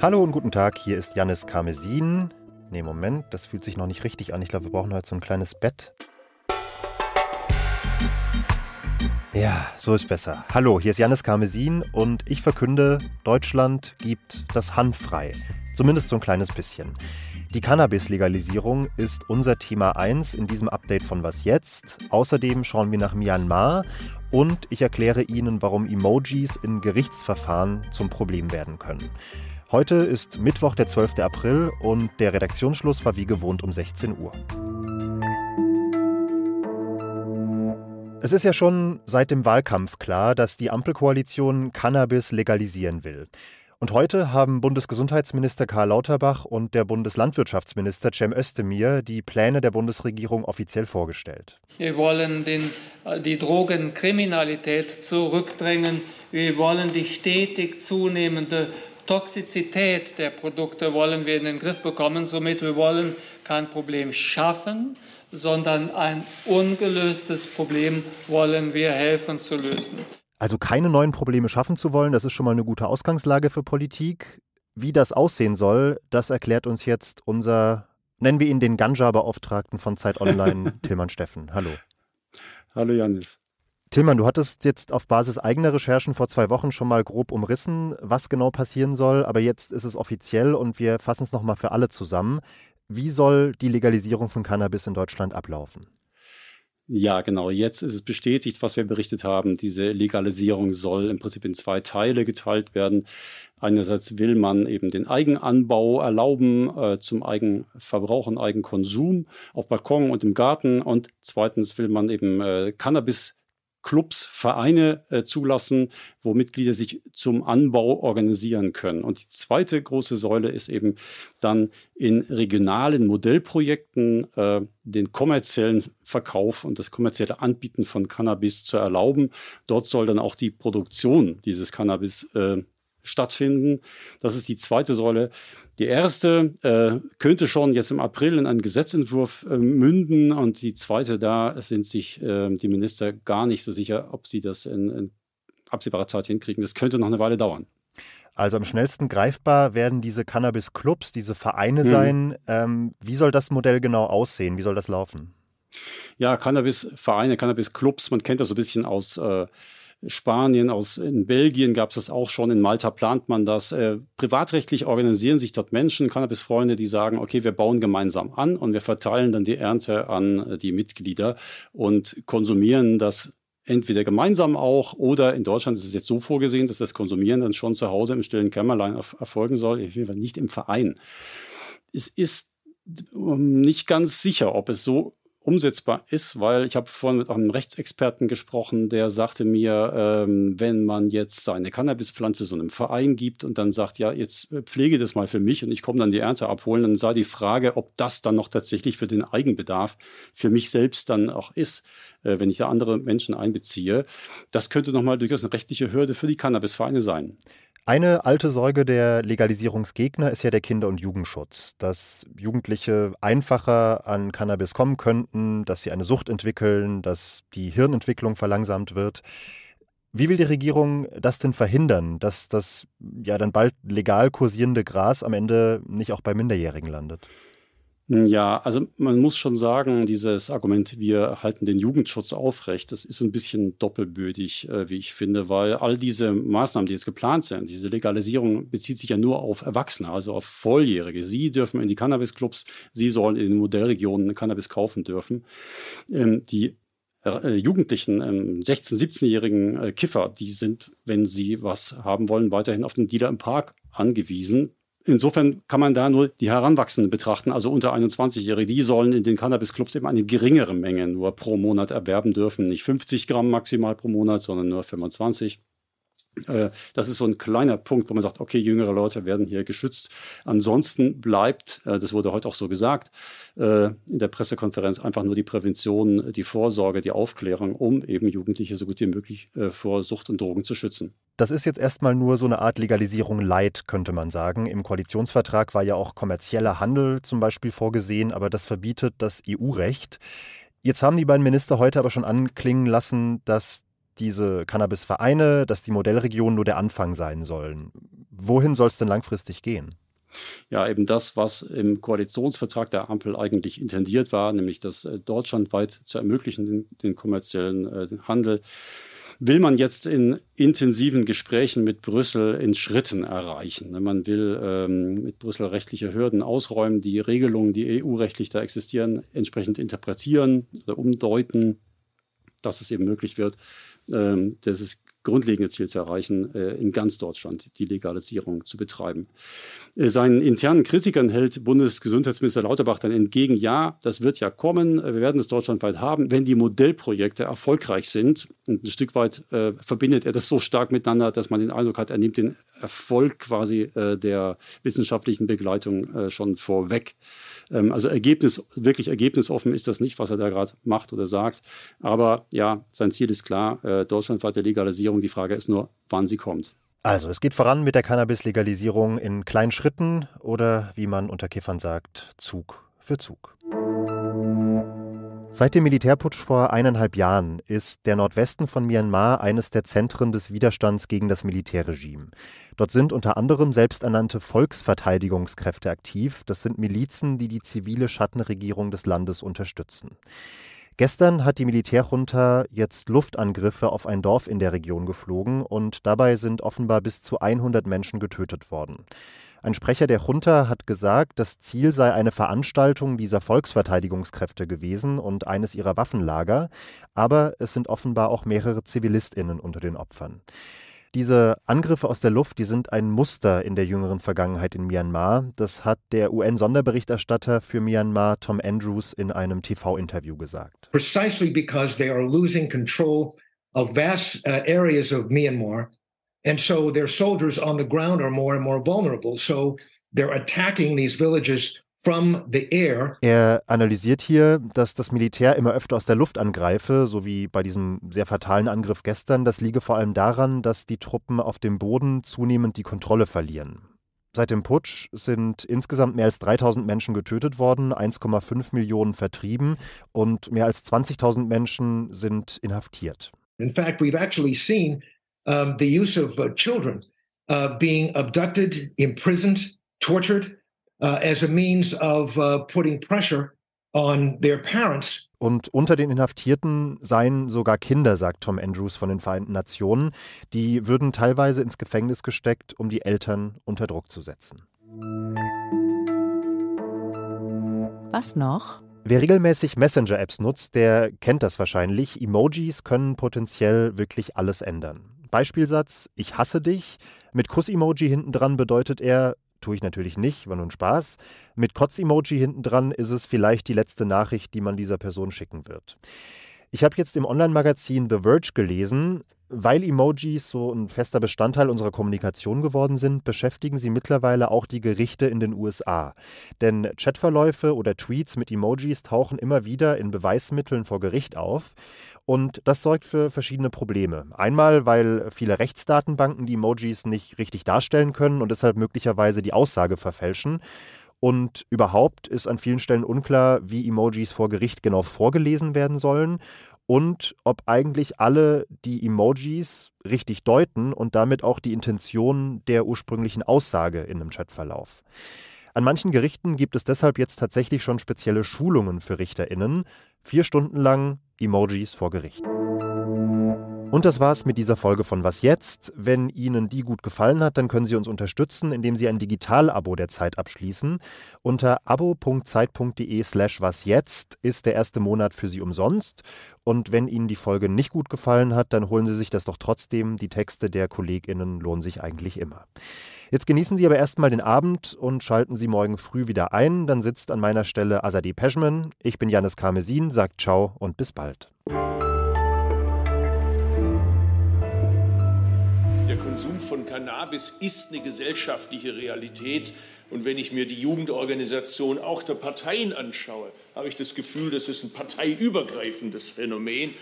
Hallo und guten Tag, hier ist Janis Karmesin. Ne, Moment, das fühlt sich noch nicht richtig an. Ich glaube, wir brauchen heute so ein kleines Bett. Ja, so ist besser. Hallo, hier ist Janis Karmesin und ich verkünde, Deutschland gibt das Hanf frei. Zumindest so ein kleines bisschen. Die Cannabis-Legalisierung ist unser Thema 1 in diesem Update von Was jetzt. Außerdem schauen wir nach Myanmar und ich erkläre Ihnen, warum Emojis in Gerichtsverfahren zum Problem werden können. Heute ist Mittwoch, der 12. April und der Redaktionsschluss war wie gewohnt um 16 Uhr. Es ist ja schon seit dem Wahlkampf klar, dass die Ampelkoalition Cannabis legalisieren will. Und heute haben Bundesgesundheitsminister Karl Lauterbach und der Bundeslandwirtschaftsminister Cem Özdemir die Pläne der Bundesregierung offiziell vorgestellt. Wir wollen den, die Drogenkriminalität zurückdrängen. Wir wollen die stetig zunehmende Toxizität der Produkte wollen wir in den Griff bekommen. Somit wir wollen kein Problem schaffen, sondern ein ungelöstes Problem wollen wir helfen zu lösen. Also keine neuen Probleme schaffen zu wollen, das ist schon mal eine gute Ausgangslage für Politik. Wie das aussehen soll, das erklärt uns jetzt unser, nennen wir ihn den Ganja-Beauftragten von Zeit Online, Tilman Steffen. Hallo. Hallo Janis. Tillmann, du hattest jetzt auf Basis eigener Recherchen vor zwei Wochen schon mal grob umrissen, was genau passieren soll, aber jetzt ist es offiziell und wir fassen es nochmal für alle zusammen. Wie soll die Legalisierung von Cannabis in Deutschland ablaufen? Ja, genau. Jetzt ist es bestätigt, was wir berichtet haben. Diese Legalisierung soll im Prinzip in zwei Teile geteilt werden. Einerseits will man eben den Eigenanbau erlauben äh, zum Eigenverbrauch und Eigenkonsum auf Balkon und im Garten. Und zweitens will man eben äh, Cannabis Clubs, Vereine äh, zulassen, wo Mitglieder sich zum Anbau organisieren können. Und die zweite große Säule ist eben dann in regionalen Modellprojekten äh, den kommerziellen Verkauf und das kommerzielle Anbieten von Cannabis zu erlauben. Dort soll dann auch die Produktion dieses Cannabis äh, stattfinden. Das ist die zweite Säule. Die erste äh, könnte schon jetzt im April in einen Gesetzentwurf äh, münden und die zweite, da sind sich äh, die Minister gar nicht so sicher, ob sie das in, in absehbarer Zeit hinkriegen. Das könnte noch eine Weile dauern. Also am schnellsten greifbar werden diese Cannabis-Clubs, diese Vereine mhm. sein. Ähm, wie soll das Modell genau aussehen? Wie soll das laufen? Ja, Cannabis-Vereine, Cannabis-Clubs, man kennt das so ein bisschen aus äh, Spanien, aus in Belgien gab es das auch schon, in Malta plant man das. Äh, privatrechtlich organisieren sich dort Menschen, Cannabis-Freunde, die sagen, okay, wir bauen gemeinsam an und wir verteilen dann die Ernte an äh, die Mitglieder und konsumieren das entweder gemeinsam auch oder in Deutschland ist es jetzt so vorgesehen, dass das Konsumieren dann schon zu Hause im stillen Kämmerlein erfolgen soll, auf jeden Fall nicht im Verein. Es ist ähm, nicht ganz sicher, ob es so umsetzbar ist, weil ich habe vorhin mit einem Rechtsexperten gesprochen, der sagte mir, ähm, wenn man jetzt seine Cannabispflanze so einem Verein gibt und dann sagt, ja, jetzt äh, pflege das mal für mich und ich komme dann die Ernte abholen, dann sei die Frage, ob das dann noch tatsächlich für den Eigenbedarf für mich selbst dann auch ist, äh, wenn ich da andere Menschen einbeziehe. Das könnte nochmal durchaus eine rechtliche Hürde für die Cannabisvereine sein. Eine alte Sorge der Legalisierungsgegner ist ja der Kinder- und Jugendschutz, dass Jugendliche einfacher an Cannabis kommen könnten, dass sie eine Sucht entwickeln, dass die Hirnentwicklung verlangsamt wird. Wie will die Regierung das denn verhindern, dass das ja dann bald legal kursierende Gras am Ende nicht auch bei Minderjährigen landet? Ja, also man muss schon sagen, dieses Argument, wir halten den Jugendschutz aufrecht, das ist ein bisschen doppelbödig, äh, wie ich finde, weil all diese Maßnahmen, die jetzt geplant sind, diese Legalisierung bezieht sich ja nur auf Erwachsene, also auf Volljährige. Sie dürfen in die Cannabisclubs, sie sollen in den Modellregionen Cannabis kaufen dürfen. Ähm, die äh, Jugendlichen, ähm, 16-, 17-jährigen äh, Kiffer, die sind, wenn sie was haben wollen, weiterhin auf den Dealer im Park angewiesen. Insofern kann man da nur die Heranwachsenden betrachten, also unter 21-Jährige. Die sollen in den Cannabis-Clubs eben eine geringere Menge nur pro Monat erwerben dürfen. Nicht 50 Gramm maximal pro Monat, sondern nur 25. Äh, das ist so ein kleiner Punkt, wo man sagt, okay, jüngere Leute werden hier geschützt. Ansonsten bleibt, äh, das wurde heute auch so gesagt, äh, in der Pressekonferenz einfach nur die Prävention, die Vorsorge, die Aufklärung, um eben Jugendliche so gut wie möglich vor Sucht und Drogen zu schützen. Das ist jetzt erstmal nur so eine Art Legalisierung light, könnte man sagen. Im Koalitionsvertrag war ja auch kommerzieller Handel zum Beispiel vorgesehen, aber das verbietet das EU-Recht. Jetzt haben die beiden Minister heute aber schon anklingen lassen, dass diese Cannabis-Vereine, dass die Modellregionen nur der Anfang sein sollen. Wohin soll es denn langfristig gehen? Ja, eben das, was im Koalitionsvertrag der Ampel eigentlich intendiert war, nämlich das äh, deutschlandweit zu ermöglichen, den, den kommerziellen äh, Handel will man jetzt in intensiven Gesprächen mit Brüssel in Schritten erreichen. Ne, man will ähm, mit Brüssel rechtliche Hürden ausräumen, die Regelungen, die EU-rechtlich da existieren, entsprechend interpretieren oder umdeuten, dass es eben möglich wird, ähm, das ist grundlegende Ziel zu erreichen, äh, in ganz Deutschland die Legalisierung zu betreiben. Äh, seinen internen Kritikern hält Bundesgesundheitsminister Lauterbach dann entgegen, ja, das wird ja kommen, wir werden es deutschlandweit haben, wenn die Modellprojekte erfolgreich sind. Und ein Stück weit äh, verbindet er das so stark miteinander, dass man den Eindruck hat, er nimmt den Erfolg quasi äh, der wissenschaftlichen Begleitung äh, schon vorweg. Ähm, also Ergebnis, wirklich ergebnisoffen ist das nicht, was er da gerade macht oder sagt. Aber ja, sein Ziel ist klar, äh, deutschlandweite Legalisierung. Die Frage ist nur, wann sie kommt. Also, es geht voran mit der Cannabis-Legalisierung in kleinen Schritten oder, wie man unter Kiffern sagt, Zug für Zug. Seit dem Militärputsch vor eineinhalb Jahren ist der Nordwesten von Myanmar eines der Zentren des Widerstands gegen das Militärregime. Dort sind unter anderem selbsternannte Volksverteidigungskräfte aktiv. Das sind Milizen, die die zivile Schattenregierung des Landes unterstützen. Gestern hat die Militärjunta jetzt Luftangriffe auf ein Dorf in der Region geflogen und dabei sind offenbar bis zu 100 Menschen getötet worden. Ein Sprecher der Junta hat gesagt, das Ziel sei eine Veranstaltung dieser Volksverteidigungskräfte gewesen und eines ihrer Waffenlager, aber es sind offenbar auch mehrere Zivilistinnen unter den Opfern. Diese Angriffe aus der Luft, die sind ein Muster in der jüngeren Vergangenheit in Myanmar. Das hat der UN-Sonderberichterstatter für Myanmar Tom Andrews in einem TV-Interview gesagt. Precisely because they are losing control of vast uh, areas of Myanmar And so their soldiers on the ground are more and more vulnerable. So they're attacking these villages. Er analysiert hier, dass das Militär immer öfter aus der Luft angreife, so wie bei diesem sehr fatalen Angriff gestern. Das liege vor allem daran, dass die Truppen auf dem Boden zunehmend die Kontrolle verlieren. Seit dem Putsch sind insgesamt mehr als 3000 Menschen getötet worden, 1,5 Millionen vertrieben und mehr als 20.000 Menschen sind inhaftiert. In fact, we've actually seen um, the use of uh, children uh, being abducted, imprisoned, tortured as a means of uh, putting pressure on their parents. Und unter den Inhaftierten seien sogar Kinder, sagt Tom Andrews von den Vereinten Nationen. Die würden teilweise ins Gefängnis gesteckt, um die Eltern unter Druck zu setzen. Was noch? Wer regelmäßig Messenger-Apps nutzt, der kennt das wahrscheinlich. Emojis können potenziell wirklich alles ändern. Beispielsatz, ich hasse dich. Mit Kuss-Emoji hinten dran bedeutet er, tue ich natürlich nicht, war nur ein Spaß. Mit Kotz-Emoji hinten dran ist es vielleicht die letzte Nachricht, die man dieser Person schicken wird. Ich habe jetzt im Online-Magazin The Verge gelesen, weil Emojis so ein fester Bestandteil unserer Kommunikation geworden sind, beschäftigen sie mittlerweile auch die Gerichte in den USA. Denn Chatverläufe oder Tweets mit Emojis tauchen immer wieder in Beweismitteln vor Gericht auf. Und das sorgt für verschiedene Probleme. Einmal, weil viele Rechtsdatenbanken die Emojis nicht richtig darstellen können und deshalb möglicherweise die Aussage verfälschen. Und überhaupt ist an vielen Stellen unklar, wie Emojis vor Gericht genau vorgelesen werden sollen und ob eigentlich alle die Emojis richtig deuten und damit auch die Intention der ursprünglichen Aussage in einem Chatverlauf. An manchen Gerichten gibt es deshalb jetzt tatsächlich schon spezielle Schulungen für RichterInnen, vier Stunden lang Emojis vor Gericht. Und das war's mit dieser Folge von Was jetzt? Wenn Ihnen die gut gefallen hat, dann können Sie uns unterstützen, indem Sie ein Digital-Abo der Zeit abschließen. Unter abo.zeit.de/slash was jetzt ist der erste Monat für Sie umsonst. Und wenn Ihnen die Folge nicht gut gefallen hat, dann holen Sie sich das doch trotzdem. Die Texte der KollegInnen lohnen sich eigentlich immer. Jetzt genießen Sie aber erstmal den Abend und schalten Sie morgen früh wieder ein. Dann sitzt an meiner Stelle Azadeh Peschman. Ich bin Janis Karmesin, sagt Ciao und bis bald. Konsum von Cannabis ist eine gesellschaftliche Realität. Und wenn ich mir die Jugendorganisation auch der Parteien anschaue, habe ich das Gefühl, das ist ein parteiübergreifendes Phänomen.